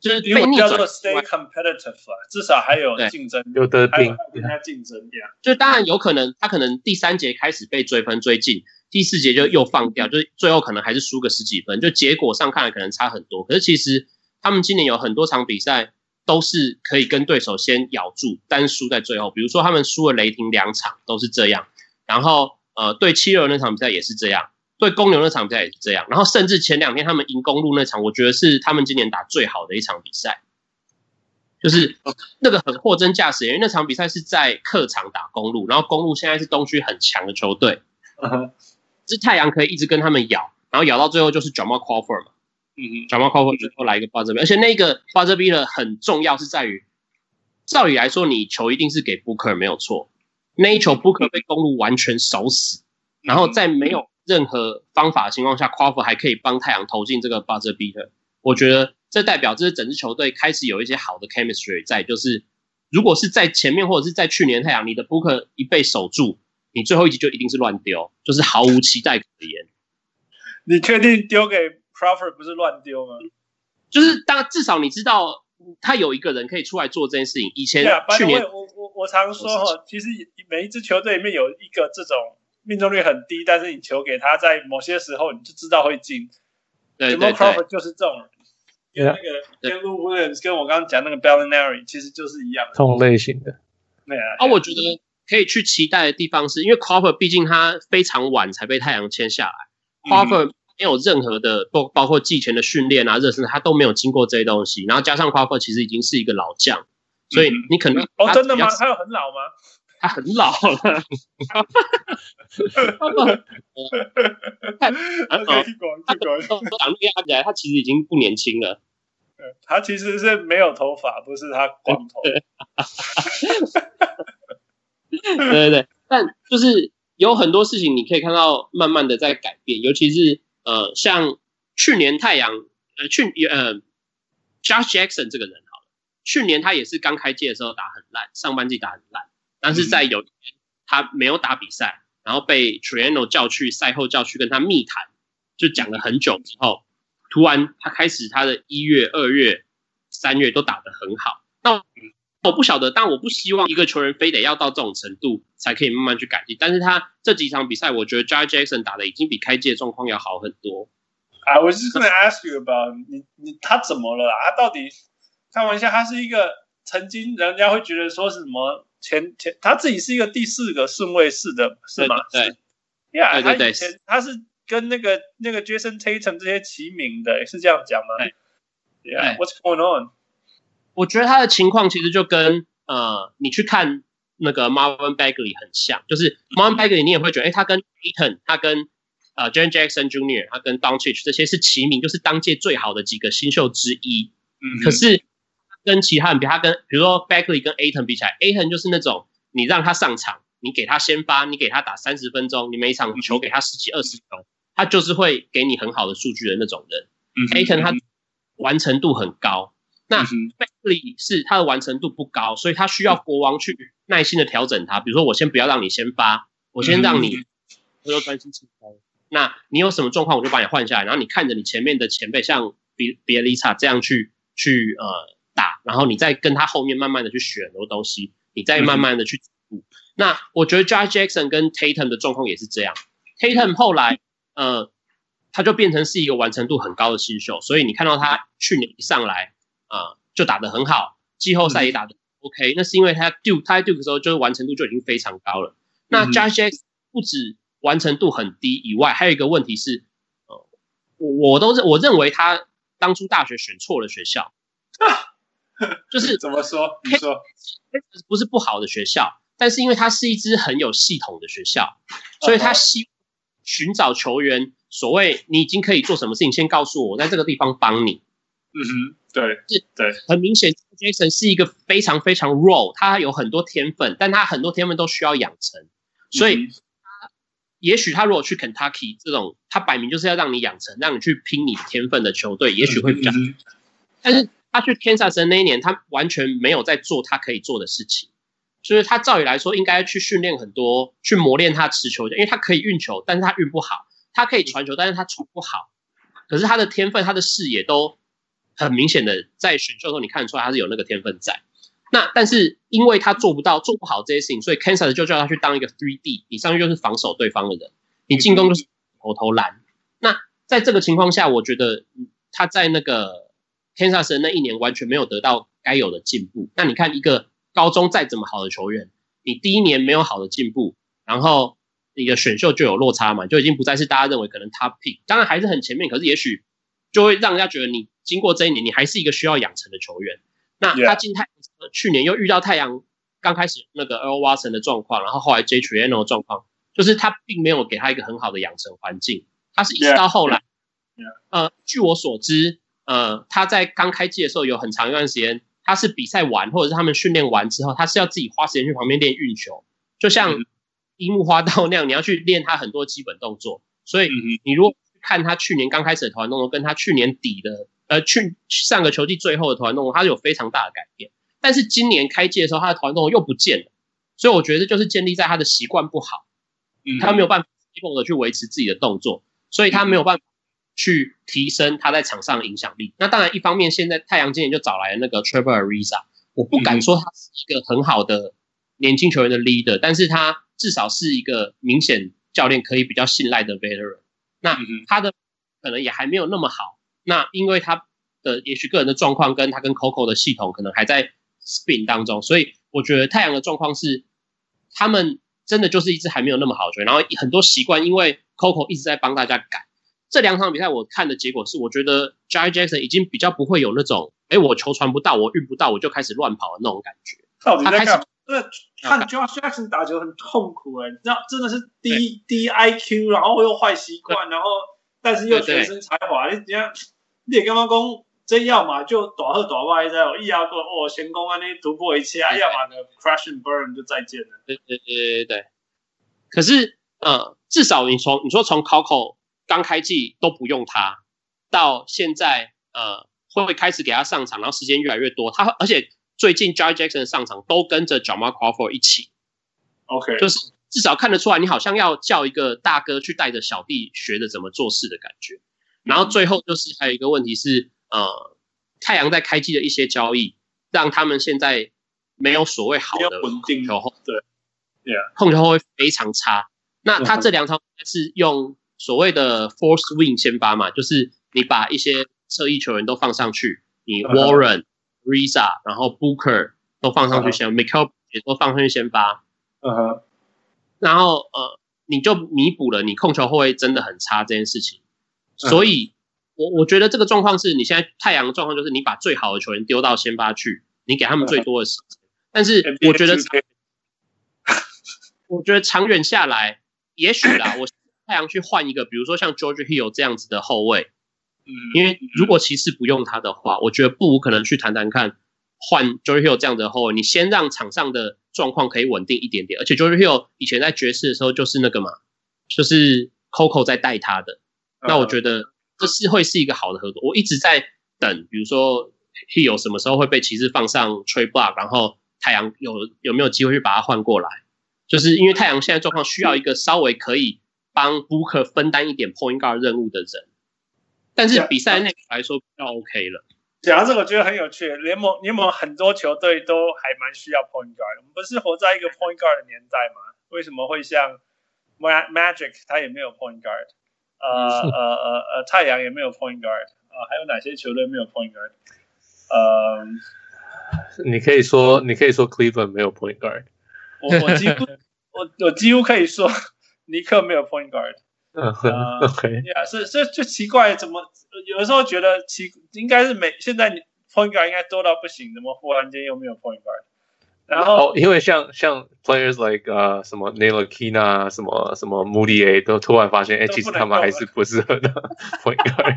就是因为叫做 stay competitive 至少还有竞争，有得拼，跟他竞争。Yeah. 就当然有可能，他可能第三节开始被追分追进。第四节就又放掉，就是最后可能还是输个十几分，就结果上看来可能差很多。可是其实他们今年有很多场比赛都是可以跟对手先咬住，单输在最后。比如说他们输了雷霆两场都是这样，然后呃对七六那场比赛也是这样，对公牛那场比赛也是这样，然后甚至前两天他们赢公路那场，我觉得是他们今年打最好的一场比赛，就是那个很货真价实，因为那场比赛是在客场打公路，然后公路现在是东区很强的球队。是太阳可以一直跟他们咬，然后咬到最后就是 Jamal Crawford 嘛，嗯嗯，Jamal Crawford 最后来一个 buzzer beater，而且那个 buzzer beater 很重要，是在于，照理来说你球一定是给 Booker 没有错，那一球 Booker 被公路完全守死，然后在没有任何方法的情况下，Crawford 还可以帮太阳投进这个 buzzer beater，我觉得这代表这是整支球队开始有一些好的 chemistry 在，就是如果是在前面或者是在去年太阳，你的 Booker 一被守住。你最后一集就一定是乱丢，就是毫无期待可言。你确定丢给 Crawford 不是乱丢吗？就是当至少你知道他有一个人可以出来做这件事情。以前去年我我我常说哈，其实每一支球队里面有一个这种命中率很低，但是你球给他在某些时候你就知道会进。对对对，Crawford 就是这种人。跟那个 Lou Williams 跟我刚刚讲那个 Bellinari 其实就是一样的，同类型的。对啊，啊，我觉得。可以去期待的地方是，因为 Crawford 毕竟他非常晚才被太阳签下来，Crawford 没有任何的包包括季前的训练啊、热身，他都没有经过这些东西。然后加上 Crawford 其实已经是一个老将，所以你可能哦，真的吗？他有很老吗？他很老了。看，他讲看起来他其实已经不年轻了。他其实是没有头发，不是他光头。对对对，但就是有很多事情你可以看到慢慢的在改变，尤其是呃，像去年太阳呃去呃，Josh Jackson 这个人好了，去年他也是刚开季的时候打很烂，上半季打很烂，但是在有一年他没有打比赛，然后被 Triano 叫去赛后叫去跟他密谈，就讲了很久之后，突然他开始他的一月、二月、三月都打得很好，那。我不晓得，但我不希望一个球员非得要到这种程度才可以慢慢去改进。但是他这几场比赛，我觉得 Josh Jackson 打的已经比开季的状况要好很多。I was just gonna ask you about 你你他怎么了？他到底开玩笑，他是一个曾经人家会觉得说是什么前前，他自己是一个第四个顺位式的，是吗？对，Yeah，对对对，他是跟那个那个 Jason Tatum 这些齐名的，是这样讲吗？Yeah，What's going on？我觉得他的情况其实就跟呃，你去看那个 Marvin Bagley 很像，就是 Marvin Bagley 你也会觉得，哎，他跟 Ayton，他跟呃 Jaren Jackson Jr.，他跟 Doncic 这些是齐名，就是当届最好的几个新秀之一。嗯，可是跟其他人比，他跟比如说 Bagley 跟 Ayton 比起来，Ayton 就是那种你让他上场，你给他先发，你给他打三十分钟，你每场球给他十几二十球，他就是会给你很好的数据的那种人。嗯，Ayton 他完成度很高。那是他的完成度不高，所以他需要国王去耐心的调整他。比如说，我先不要让你先发，我先让你我要专心吃饭。那你有什么状况，我就把你换下来，然后你看着你前面的前辈，像比比尔丽萨这样去去呃打，然后你再跟他后面慢慢的去学很多东西，你再慢慢的去进步。那我觉得 Josh Jackson 跟 Tatum 的状况也是这样。Tatum 后来呃他就变成是一个完成度很高的新秀，所以你看到他去年一上来。啊、呃，就打得很好，季后赛也打得 OK，、嗯、那是因为他 Duke，他在 Duke 的时候就是完成度就已经非常高了。嗯、那 Josh Jackson 不止完成度很低以外，还有一个问题是，呃，我我都认我认为他当初大学选错了学校，就是怎么说？你说不是不好的学校，但是因为它是一支很有系统的学校，所以他希寻找球员，所谓你已经可以做什么事情，先告诉我，我在这个地方帮你。嗯哼。对，是，对，很明显，Jason 是一个非常非常 raw，他有很多天分，但他很多天分都需要养成，所以他也许他如果去 Kentucky 这种，他摆明就是要让你养成，让你去拼你天分的球队，也许会比较。嗯、但是他去 Kansas 那一年，他完全没有在做他可以做的事情，就是他照理来说应该去训练很多，去磨练他持球，因为他可以运球，但是他运不好，他可以传球，但是他传不好，可是他的天分，他的视野都。很明显的，在选秀的时候，你看得出来他是有那个天分在。那但是因为他做不到、做不好这些事情，所以 Kansas 就叫他去当一个 three D，你上去就是防守对方的人，你进攻就是投投篮。那在这个情况下，我觉得他在那个 Kansas 的那一年完全没有得到该有的进步。那你看一个高中再怎么好的球员，你第一年没有好的进步，然后你的选秀就有落差嘛，就已经不再是大家认为可能 top pick，当然还是很前面，可是也许就会让人家觉得你。经过这一年，你还是一个需要养成的球员。那他进太阳，去年又遇到太阳刚开始那个 Earl Watson 的状况，然后后来 J Triano 的状况，就是他并没有给他一个很好的养成环境。他是一直到后来，呃，据我所知，呃，他在刚开季的时候有很长一段时间，他是比赛完或者是他们训练完之后，他是要自己花时间去旁边练运球，就像樱木花道那样，你要去练他很多基本动作。所以你如果看他去年刚开始的投篮动作，跟他去年底的。呃，去上个球季最后的投篮动作，他是有非常大的改变。但是今年开季的时候，他的投篮动作又不见了，所以我觉得就是建立在他的习惯不好，嗯，他没有办法的去维持自己的动作，所以他没有办法去提升他在场上的影响力。那当然，一方面现在太阳今年就找来了那个 Trevor Ariza，我不敢说他是一个很好的年轻球员的 leader，但是他至少是一个明显教练可以比较信赖的 veteran。那他的可能也还没有那么好。那因为他的也许个人的状况跟他跟 Coco 的系统可能还在 spin 当中，所以我觉得太阳的状况是，他们真的就是一支还没有那么好的球员，然后很多习惯因为 Coco 一直在帮大家改，这两场比赛我看的结果是，我觉得 Jaren Jackson 已经比较不会有那种，哎，我球传不到，我运不到，我就开始乱跑的那种感觉。他开始，对，看 Jaren Jackson 打球很痛苦哎，你知道，真的是低低 IQ，然后又坏习惯，然后但是又全身才华，你这样，你也刚刚讲，这要么就大好大坏在，一要过哦，先攻啊，你突破一切啊，要么的 crash and burn 就再见了。对对对对对。可是，呃，至少你从你说从 Coco 刚开季都不用他，到现在，呃，会不会开始给他上场，然后时间越来越多，他而且最近 Jaren Jackson 上场都跟着 Jamal Crawford 一起，OK，就是至少看得出来，你好像要叫一个大哥去带着小弟学着怎么做事的感觉。然后最后就是还有一个问题是，呃，太阳在开机的一些交易，让他们现在没有所谓好的稳定球后，对。Yeah. 控球后卫非常差。那他这两场是用所谓的 four swing 先发嘛，就是你把一些侧翼球员都放上去，你 Warren、Risa，然后 Booker 都放上去先，Mikal 也都放上去先发。嗯哼。然后呃，你就弥补了你控球后卫真的很差这件事情。所以，我我觉得这个状况是你现在太阳的状况就是你把最好的球员丢到先发去，你给他们最多的时间。但是我觉得。我觉得长远下来，也许啦，我太阳去换一个，比如说像 George Hill 这样子的后卫，嗯，因为如果骑士不用他的话，我觉得不无可能去谈谈看换 George Hill 这样的后卫。你先让场上的状况可以稳定一点点，而且 George Hill 以前在爵士的时候就是那个嘛，就是 Coco 在带他的，那我觉得这是会是一个好的合作。我一直在等，比如说 Hill 什么时候会被骑士放上 Trade Block，然后太阳有有没有机会去把他换过来。就是因为太阳现在状况需要一个稍微可以帮 Booker 分担一点 Point Guard 任务的人，但是比赛内来说比较 OK 了。讲到这个，我觉得很有趣。联盟联盟很多球队都还蛮需要 Point Guard。我们不是活在一个 Point Guard 的年代吗？为什么会像 Magic 他也没有 Point Guard？呃 呃呃呃，太阳也没有 Point Guard 啊、呃？还有哪些球队没有 Point Guard？呃，你可以说，你可以说 Cleveland 没有 Point Guard。我我几乎我我几乎可以说，尼克没有 point guard。嗯、uh,，OK，呀，是是就奇怪，怎么有的时候觉得奇，应该是每现在 point guard 应该多到不行，怎么忽然间又没有 point guard？然后、哦、因为像像 players like 呃、uh, 什么 naila kina 什么什么 Mudiay 都突然发现，哎，其实他们还是不适合的 point guard。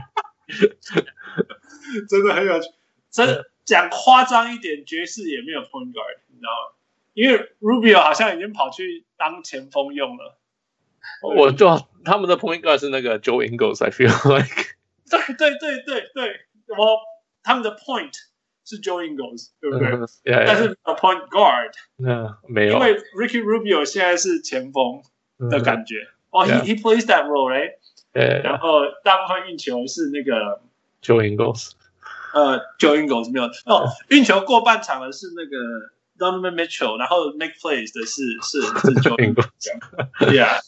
真的很有趣，真讲夸张一点，爵士也没有 point guard，你知道吗？因为 Rubio 好像已经跑去当前锋用了，我就他们的 point guard 是那个 Joe Ingles，I feel like。对对对对对，我他们的 point 是 Joe Ingles，对不对？Uh, yeah, yeah. 但是 a point guard，那、uh, 没有，因为 Ricky Rubio 现在是前锋的感觉。哦、uh, oh,，he he plays that role，right？对。Yeah, yeah. 然后大部分运球是那个 Joe Ingles，呃，Joe Ingles 没有哦，运球过半场的是那个。Donovan Mitchell，然后 make plays 的是是是 Joe Ingles，Yeah，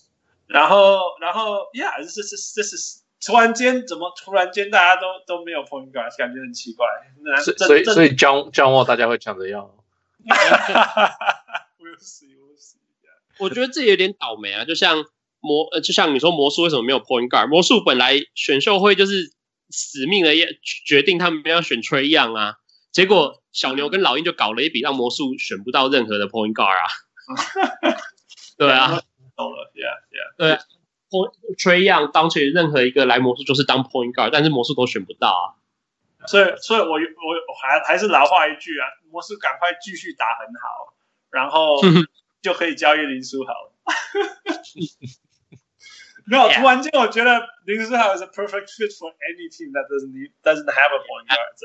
然后然后 Yeah，这是这是 突然间怎么突然间大家都都没有 point guard，感觉很奇怪。所以所以 John John Wall 大家会抢着要。我觉得这有点倒霉啊，就像魔呃，就像你说魔术为什么没有 point guard？魔术本来选秀会就是死命的要决定他们要选 Trae Young 啊。结果小牛跟老鹰就搞了一笔，让魔术选不到任何的 point guard 啊。对啊，懂了，Yeah Yeah。对，Trae Young 当成任何一个来魔术就是当 point guard，但是魔术都选不到啊。所以，所以我我还还是老话一句啊，魔术赶快继续打很好，然后就可以交易林书豪。没有，突然间我觉得林书豪 is a perfect fit for any team that doesn't need doesn't have a point guard。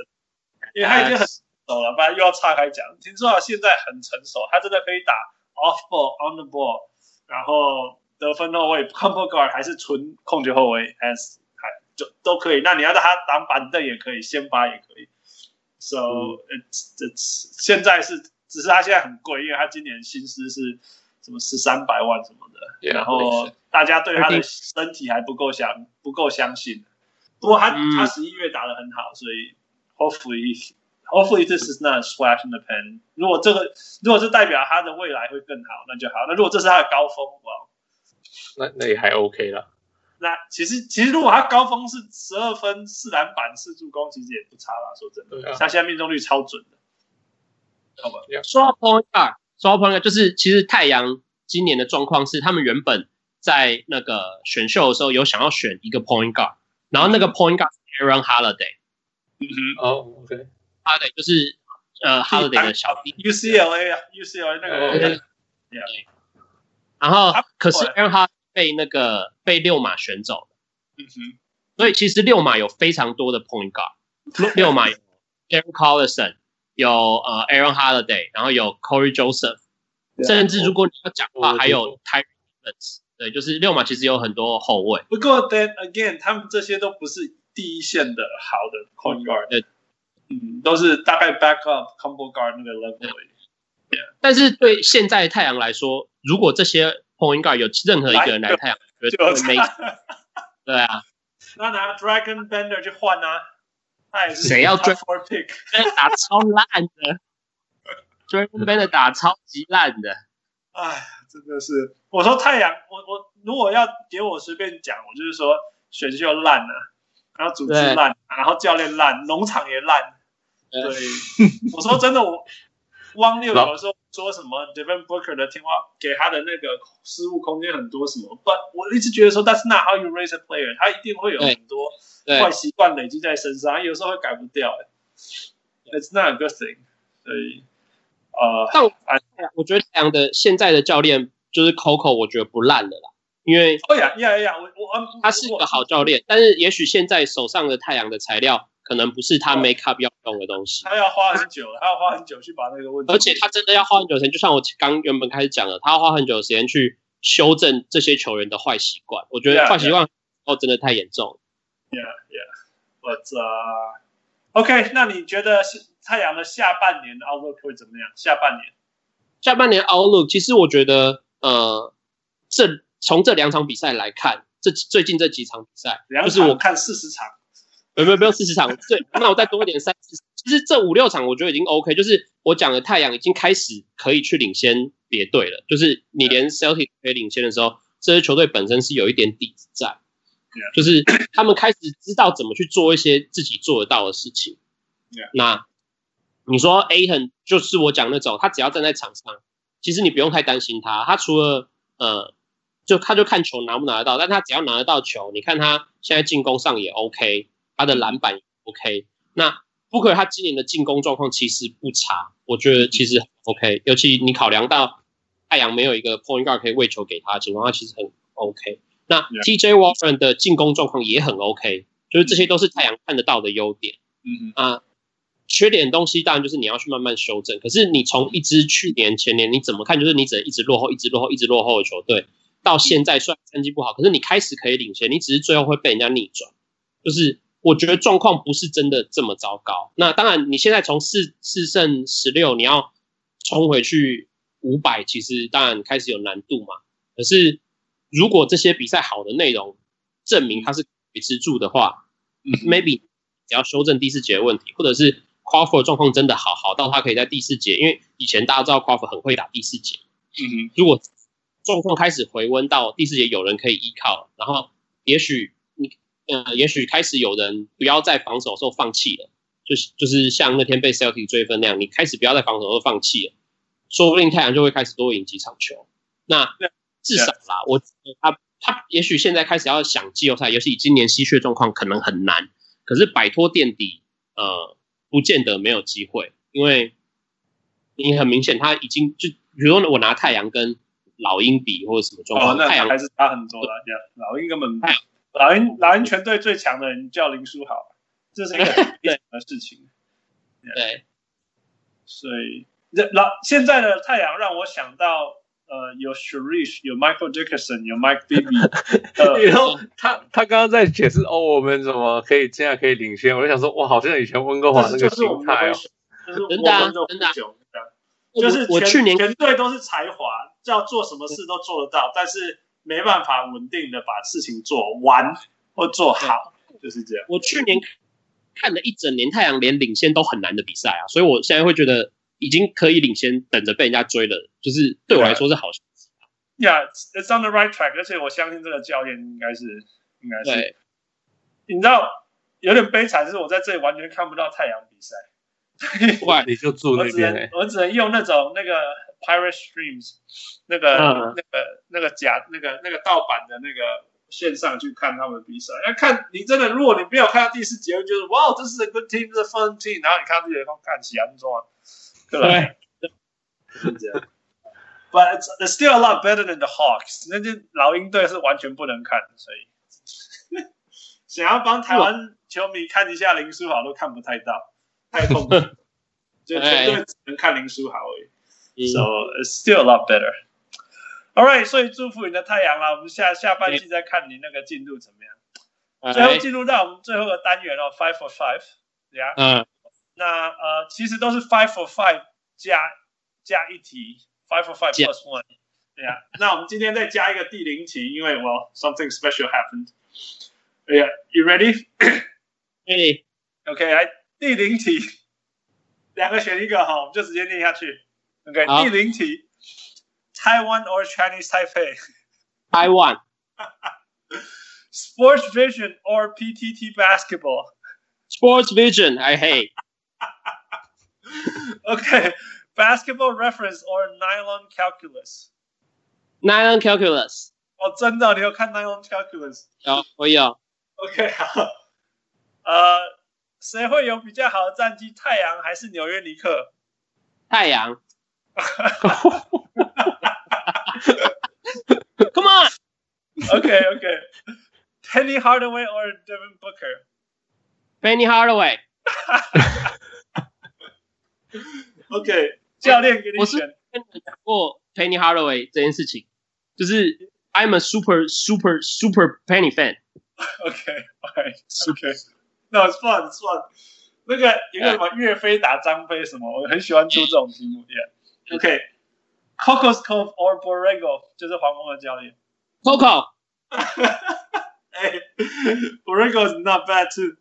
因为他已经很成熟了，不然又要岔开讲。听说他现在很成熟，他真的可以打 off ball on the ball，然后得分后卫 combo guard 还是纯控球后卫，as 还就都可以。那你要让他挡板凳也可以，先发也可以。So、嗯、it's it's 现在是，只是他现在很贵，因为他今年薪资是什么十三百万什么的，yeah, 然后大家对他的身体还不够相不够相信。不过他、嗯、他十一月打得很好，所以。Hopefully, hopefully this is not a splash in the pan。如果这个如果是代表他的未来会更好，那就好。那如果这是他的高峰，哇，那那也还 OK 了。那其实其实如果他高峰是十二分四篮板四助攻，其实也不差啦。说真的，他现在命中率超准的。好吧，说到 point guard，说到 point guard，就是其实太阳今年的状况是，他们原本在那个选秀的时候有想要选一个 point guard，然后那个 point guard 是 Aaron Holiday。嗯哼，哦，OK，Holiday 就是呃 Holiday 的小弟，UCLA 啊，UCLA 那个。对。然后可是 Aaron Holiday 被那个被六马选走了。嗯哼。所以其实六马有非常多的 point guard，六马有 Darren Collison。有呃，Aaron Holiday，然后有 Corey Joseph，甚至如果你要讲话，还有 Tyreke Evans，对，就是六马其实有很多后卫。不过 then again，他们这些都不是第一线的好的 point guard，对，嗯，都是大概 backup combo guard 那个 level。但是对现在太阳来说，如果这些 point guard 有任何一个人来太阳，绝对没。对啊，那拿 Dragon Bender 去换啊。谁要 Draft Pick？？打超烂的，，Dragon Bender 打超级烂的。哎，真的是。我说太阳，我我如果要给我随便讲，我就是说选秀烂了，然后组织烂，然后教练烂，农场也烂。对，我说真的，我汪六有的时候说什么 Devin Booker 的天花，给他的那个失误空间很多什么，But 我一直觉得说，That's not how you raise a player，他一定会有很多。坏习惯累积在身上，有时候会改不掉。It's not a good thing。所以，呃，但我我觉得太阳的现在的教练就是 Coco，我觉得不烂的啦。因为，哎呀呀呀，我我他是一个好教练，但是也许现在手上的太阳的材料可能不是他 make up 要用的东西。他要花很久，他要花很久去把那个问题。而且他真的要花很久时间，就像我刚原本开始讲的，他要花很久的时间去修正这些球员的坏习惯。我觉得坏习惯哦真的太严重。Yeah, yeah. But, uh, OK，那你觉得是太阳的下半年的 outlook 会怎么样？下半年，下半年 outlook，其实我觉得，呃，这从这两场比赛来看，这最近这几场比赛，就是我看四十场，没有没有没有四十场，对，那我再多一点三十。其实这五六场我觉得已经 OK，就是我讲的太阳已经开始可以去领先别队了，就是你连 Celtic 可以领先的时候，这支球队本身是有一点底子在。就是他们开始知道怎么去做一些自己做得到的事情。那你说 Ayton 就是我讲那种，他只要站在场上，其实你不用太担心他。他除了呃，就他就看球拿不拿得到，但他只要拿得到球，你看他现在进攻上也 OK，他的篮板 OK。那 Booker 他今年的进攻状况其实不差，我觉得其实 OK。尤其你考量到太阳没有一个 point guard 可以喂球给他的情况他，其实很 OK。那 TJ Warren 的进攻状况也很 OK，就是这些都是太阳看得到的优点。嗯啊，缺点东西当然就是你要去慢慢修正。可是你从一支去年前年你怎么看，就是你只能一直落后，一直落后，一直落后的球队，到现在虽然成绩不好，可是你开始可以领先，你只是最后会被人家逆转。就是我觉得状况不是真的这么糟糕。那当然你现在从四四胜十六，你要冲回去五百，其实当然开始有难度嘛。可是。如果这些比赛好的内容证明他是维持住的话，嗯，maybe 只要修正第四节的问题，或者是 Crawford 状况真的好好到他可以在第四节，因为以前大家知道 Crawford 很会打第四节，嗯，如果状况开始回温到第四节有人可以依靠，然后也许你呃，也许开始有人不要在防守的时候放弃了，就是就是像那天被 Celtic 追分那样，你开始不要在防守的时候放弃了，说不定太阳就会开始多赢几场球。那至少啦，我他他也许现在开始要想季后赛，尤其今年吸血状况可能很难。可是摆脱垫底，呃，不见得没有机会，因为你很明显他已经就，比如说我拿太阳跟老鹰比或者什么状况，哦、太阳还是差很多的。老鹰根本，老鹰老鹰全队最强的人叫林书豪，这是一个很 的事情。对，对所以老现在的太阳让我想到。呃，有 Sharish，有 Michael Dickerson，有 Mike Bibby。然后他他刚刚在解释哦，我们怎么可以这样可以领先？我就想说，哇，好像以前温哥华那个心态哦。真的真的。就是我去年全队都是才华，要做什么事都做得到，但是没办法稳定的把事情做完或做好，就是这样。我去年看了一整年太阳连领先都很难的比赛啊，所以我现在会觉得。已经可以领先，等着被人家追了，就是对我来说是好事。Yeah, it's on the right track。而且我相信这个教练应该是应该是。你知道有点悲惨，是我在这里完全看不到太阳比赛。哇，你就住那边、欸，我只能用那种那个 Pirate Streams 那个、嗯、那个那个假那个那个盗版的那个线上去看他们比赛。要看你真的，如果你没有看到第四节，就是哇，这是 a good team，这是 fun team，然后你看这些都看起来很爽，对吧？对，是这样。But it's, it's still a lot better than the Hawks。那支老鹰队是完全不能看，所以 想要帮台湾球迷看一下林书豪都看不太到。太痛苦，就绝对只能看林书豪而已。So it's still a lot better. All right，所以祝福你的太阳啦。我们下下半季再看你那个进度怎么样。最后进入到我们最后的单元哦，Five for Five，对呀。嗯。那呃，其实都是 Five for Five 加加一题，Five for Five plus one，对呀。那我们今天再加一个第零题，因为 Well something special happened。对呀，You ready？Ready。OK，来。第零题，两个选一个哈，我们就直接念下去。 OK，第零题，Taiwan or Chinese Taipei？Taiwan。Sports Vision or PTT Basketball？Sports Vision, I hate. OK, Basketball Reference or Nylon Calculus? Nylon Calculus。哦，真的，你有看 Nylon Calculus？有，我有。OK，好。呃。谁会有比较好的战绩？太阳还是纽约尼克？太阳。 Come on. Okay, okay. Penny Hardaway or Devin Booker? Penny Hardaway. Okay，教练给你选。我是跟你讲过 Penny Hardaway 这件事情，就是 I'm a super super super Penny fan. Okay, alright, okay. No, it's fun, it's fun. 那个一个什么岳飞打张飞什么，我很喜欢出这种题目。Yeah. OK. Cocos Cove or Borrego，就是黄蜂的教练。Coco。哎，Borrego is not bad too.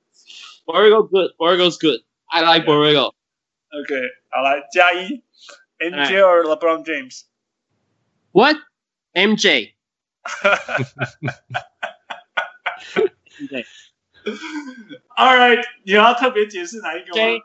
Borrego good. Borrego's good. I like Borrego. OK，好来加一。MJ or LeBron James? What? MJ. MJ. All right，你要特别解释哪一个吗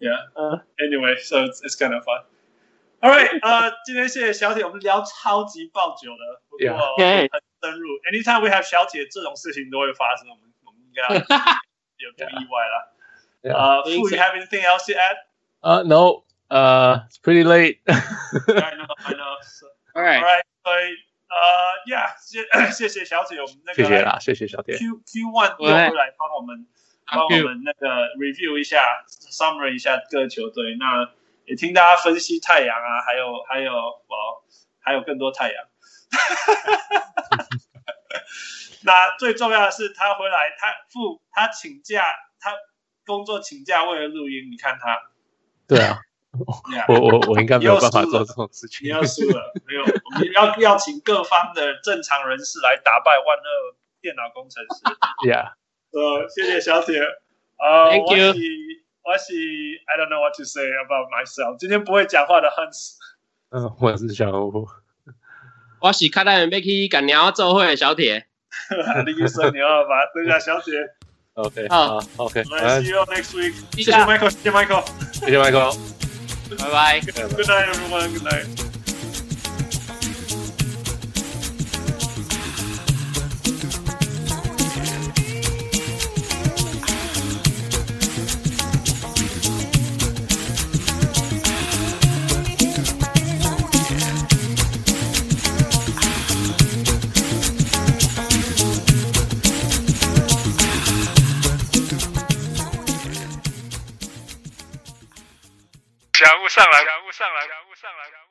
Yeah. Uh, anyway, so it's, it's kind of fun. All right. 呃，今天谢谢小铁，我们聊超级爆久的，不过很深入。Yeah. Anytime we have 小铁，这种事情都会发生，我们我们应该有点意外了。呃，傅，you have anything else to add? Uh, no. Uh, it's pretty late. I know, I know. So, all right. All right. So,呃呀，谢谢谢小铁，我们那个谢谢啦，谢谢小铁。Q Q One 又会来帮我们 帮我们那个 review 一下，summary 一下各球队。那也听大家分析太阳啊，还有还有哦，还有更多太阳。那最重要的是他回来，他付他请假，他工作请假为了录音。你看他，对啊。Yeah, 我我我应该没有办法做这种事情。你要输了，没有，我们要要请各方的正常人士来打败万恶电脑工程师。Yeah，呃，谢谢小铁。啊、uh,，Thank you。我是我是 I don't know what to say about myself。今天不会讲话的 Hans。嗯、uh,，我是小吴。我是看到人被去赶鸟做会的小铁。你去说牛了吧？等下小铁。OK，好，OK。来，See you next week。谢谢 Michael，谢谢 Michael，谢谢 Michael。拜拜。Good night, everyone. Good night. 上来感悟上来感悟上来感悟